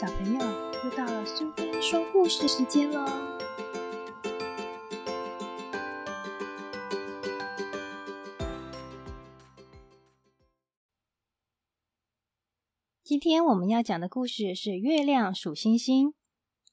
小朋友，又到了苏菲说故事时间喽！今天我们要讲的故事是《月亮数星星》，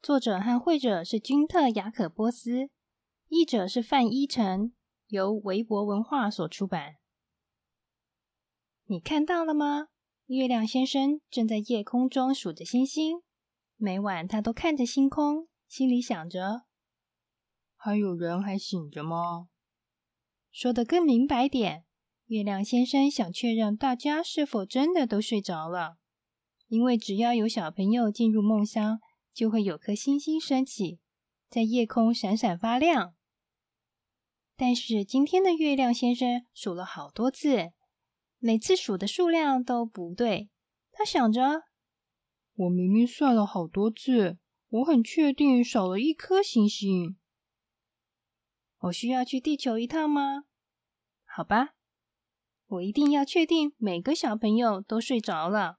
作者和绘者是君特·雅可波斯，译者是范依晨，由维博文化所出版。你看到了吗？月亮先生正在夜空中数着星星，每晚他都看着星空，心里想着：还有人还醒着吗？说的更明白点，月亮先生想确认大家是否真的都睡着了，因为只要有小朋友进入梦乡，就会有颗星星升起，在夜空闪闪发亮。但是今天的月亮先生数了好多次。每次数的数量都不对，他想着：我明明算了好多次，我很确定少了一颗星星。我需要去地球一趟吗？好吧，我一定要确定每个小朋友都睡着了。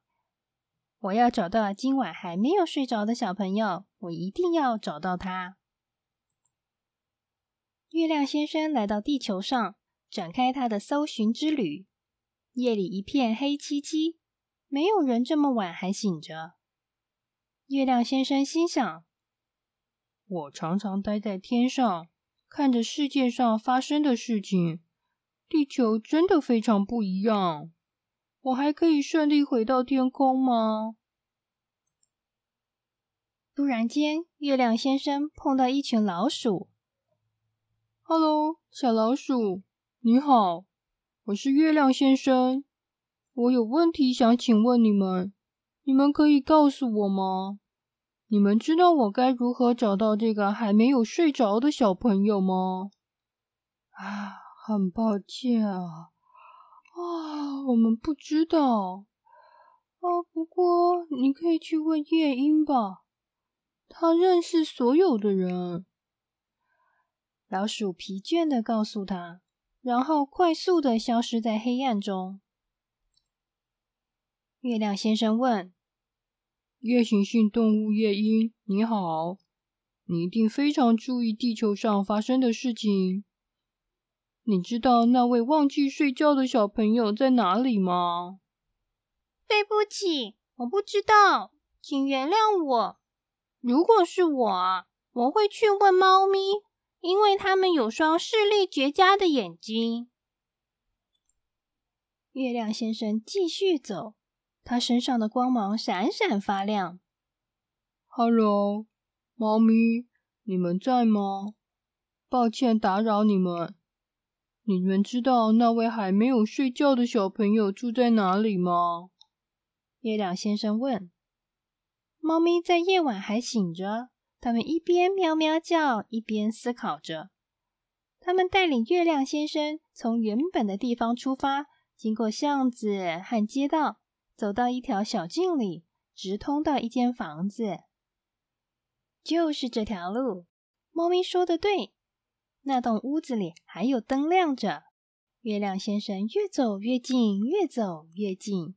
我要找到今晚还没有睡着的小朋友，我一定要找到他。月亮先生来到地球上，展开他的搜寻之旅。夜里一片黑漆漆，没有人这么晚还醒着。月亮先生心想：“我常常待在天上，看着世界上发生的事情。地球真的非常不一样。我还可以顺利回到天空吗？”突然间，月亮先生碰到一群老鼠。“ h e l l o 小老鼠，你好。”我是月亮先生，我有问题想请问你们，你们可以告诉我吗？你们知道我该如何找到这个还没有睡着的小朋友吗？啊，很抱歉啊，啊，我们不知道。啊，不过你可以去问夜莺吧，他认识所有的人。老鼠疲倦的告诉他。然后快速的消失在黑暗中。月亮先生问：“夜行性动物夜莺，你好，你一定非常注意地球上发生的事情。你知道那位忘记睡觉的小朋友在哪里吗？”“对不起，我不知道，请原谅我。如果是我，我会去问猫咪。”因为他们有双视力绝佳的眼睛。月亮先生继续走，他身上的光芒闪闪发亮。Hello，猫咪，你们在吗？抱歉打扰你们。你们知道那位还没有睡觉的小朋友住在哪里吗？月亮先生问。猫咪在夜晚还醒着。他们一边喵喵叫，一边思考着。他们带领月亮先生从原本的地方出发，经过巷子和街道，走到一条小径里，直通到一间房子。就是这条路。猫咪说的对，那栋屋子里还有灯亮着。月亮先生越走越近，越走越近。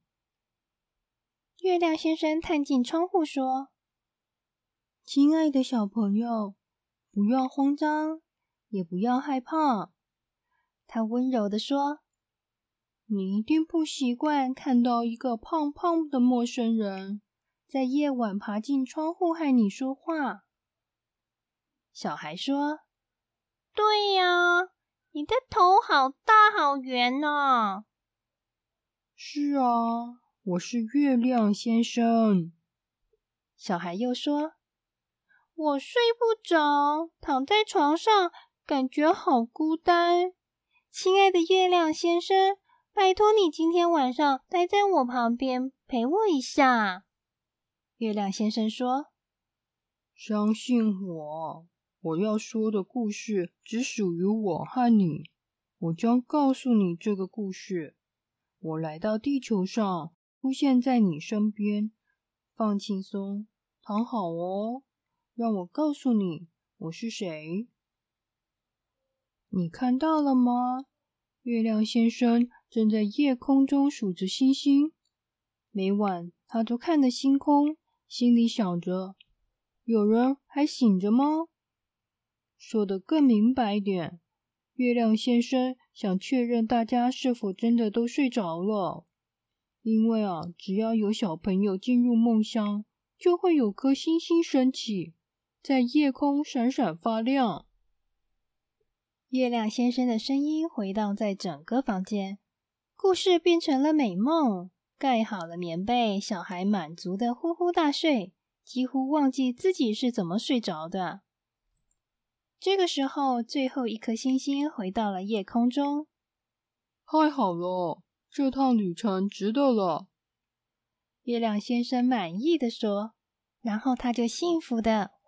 月亮先生探进窗户说。亲爱的小朋友，不要慌张，也不要害怕。他温柔的说：“你一定不习惯看到一个胖胖的陌生人在夜晚爬进窗户和你说话。”小孩说：“对呀，你的头好大好圆呢。”“是啊，我是月亮先生。”小孩又说。我睡不着，躺在床上，感觉好孤单。亲爱的月亮先生，拜托你今天晚上待在我旁边，陪我一下。月亮先生说：“相信我，我要说的故事只属于我和你。我将告诉你这个故事。我来到地球上，出现在你身边。放轻松，躺好哦。”让我告诉你，我是谁？你看到了吗？月亮先生正在夜空中数着星星。每晚，他都看着星空，心里想着：有人还醒着吗？说的更明白一点，月亮先生想确认大家是否真的都睡着了。因为啊，只要有小朋友进入梦乡，就会有颗星星升起，在夜空闪闪发亮。月亮先生的声音回荡在整个房间，故事变成了美梦。盖好了棉被，小孩满足的呼呼大睡，几乎忘记自己是怎么睡着的。这个时候，最后一颗星星回到了夜空中。太好了，这趟旅程值得了。月亮先生满意的说，然后他就幸福的